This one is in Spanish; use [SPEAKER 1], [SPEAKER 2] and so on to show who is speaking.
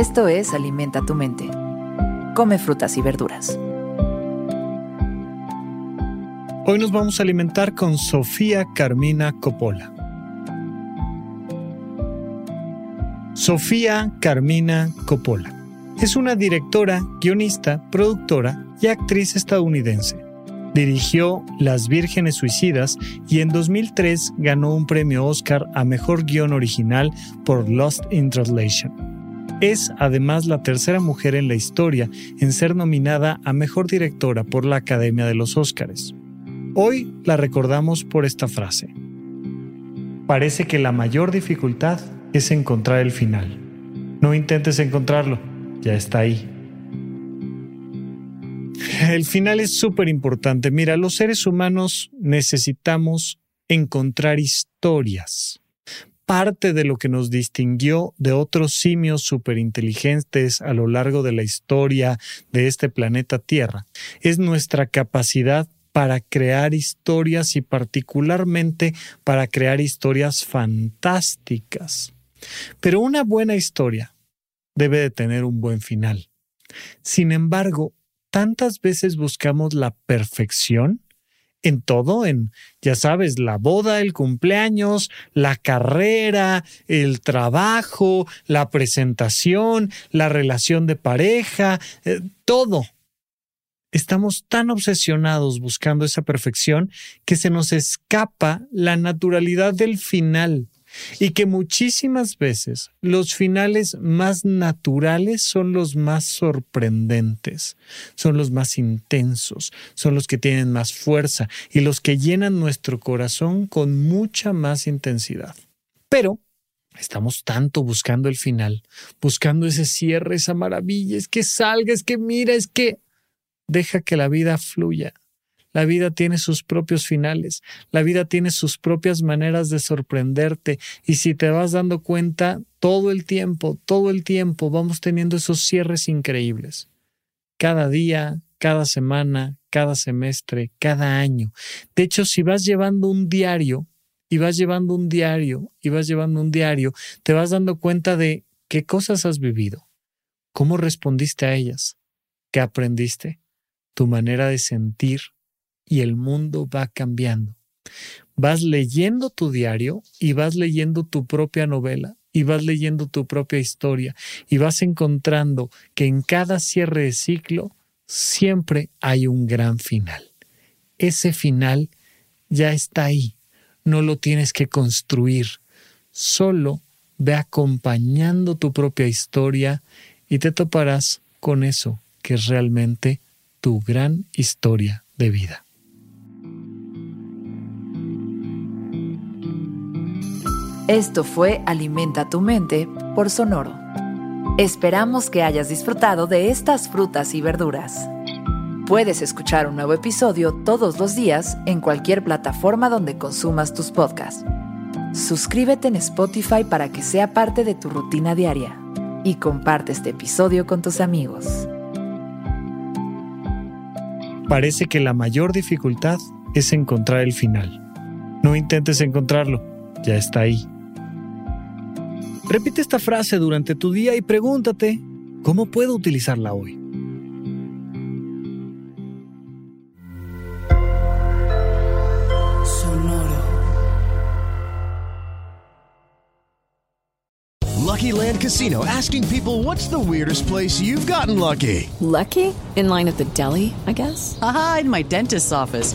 [SPEAKER 1] Esto es Alimenta tu mente. Come frutas y verduras.
[SPEAKER 2] Hoy nos vamos a alimentar con Sofía Carmina Coppola. Sofía Carmina Coppola es una directora, guionista, productora y actriz estadounidense. Dirigió Las Vírgenes Suicidas y en 2003 ganó un premio Oscar a Mejor Guión Original por Lost in Translation. Es además la tercera mujer en la historia en ser nominada a Mejor Directora por la Academia de los Oscars. Hoy la recordamos por esta frase. Parece que la mayor dificultad es encontrar el final. No intentes encontrarlo, ya está ahí. El final es súper importante. Mira, los seres humanos necesitamos encontrar historias. Parte de lo que nos distinguió de otros simios superinteligentes a lo largo de la historia de este planeta Tierra es nuestra capacidad para crear historias y particularmente para crear historias fantásticas. Pero una buena historia debe de tener un buen final. Sin embargo, tantas veces buscamos la perfección en todo, en, ya sabes, la boda, el cumpleaños, la carrera, el trabajo, la presentación, la relación de pareja, eh, todo. Estamos tan obsesionados buscando esa perfección que se nos escapa la naturalidad del final y que muchísimas veces los finales más naturales son los más sorprendentes, son los más intensos, son los que tienen más fuerza y los que llenan nuestro corazón con mucha más intensidad. Pero estamos tanto buscando el final, buscando ese cierre, esa maravilla, es que salga, es que mira, es que deja que la vida fluya la vida tiene sus propios finales, la vida tiene sus propias maneras de sorprenderte y si te vas dando cuenta, todo el tiempo, todo el tiempo vamos teniendo esos cierres increíbles. Cada día, cada semana, cada semestre, cada año. De hecho, si vas llevando un diario y vas llevando un diario y vas llevando un diario, te vas dando cuenta de qué cosas has vivido, cómo respondiste a ellas, qué aprendiste, tu manera de sentir, y el mundo va cambiando. Vas leyendo tu diario y vas leyendo tu propia novela y vas leyendo tu propia historia y vas encontrando que en cada cierre de ciclo siempre hay un gran final. Ese final ya está ahí, no lo tienes que construir, solo ve acompañando tu propia historia y te toparás con eso que es realmente tu gran historia de vida.
[SPEAKER 1] Esto fue Alimenta tu mente por Sonoro. Esperamos que hayas disfrutado de estas frutas y verduras. Puedes escuchar un nuevo episodio todos los días en cualquier plataforma donde consumas tus podcasts. Suscríbete en Spotify para que sea parte de tu rutina diaria y comparte este episodio con tus amigos.
[SPEAKER 2] Parece que la mayor dificultad es encontrar el final. No intentes encontrarlo, ya está ahí. Repite esta frase durante tu día y pregúntate, ¿cómo puedo utilizarla hoy?
[SPEAKER 3] Sonoro. Lucky Land Casino asking people what's the weirdest place you've gotten lucky?
[SPEAKER 4] Lucky? In line at the deli, I guess?
[SPEAKER 5] Aha, in my dentist's office.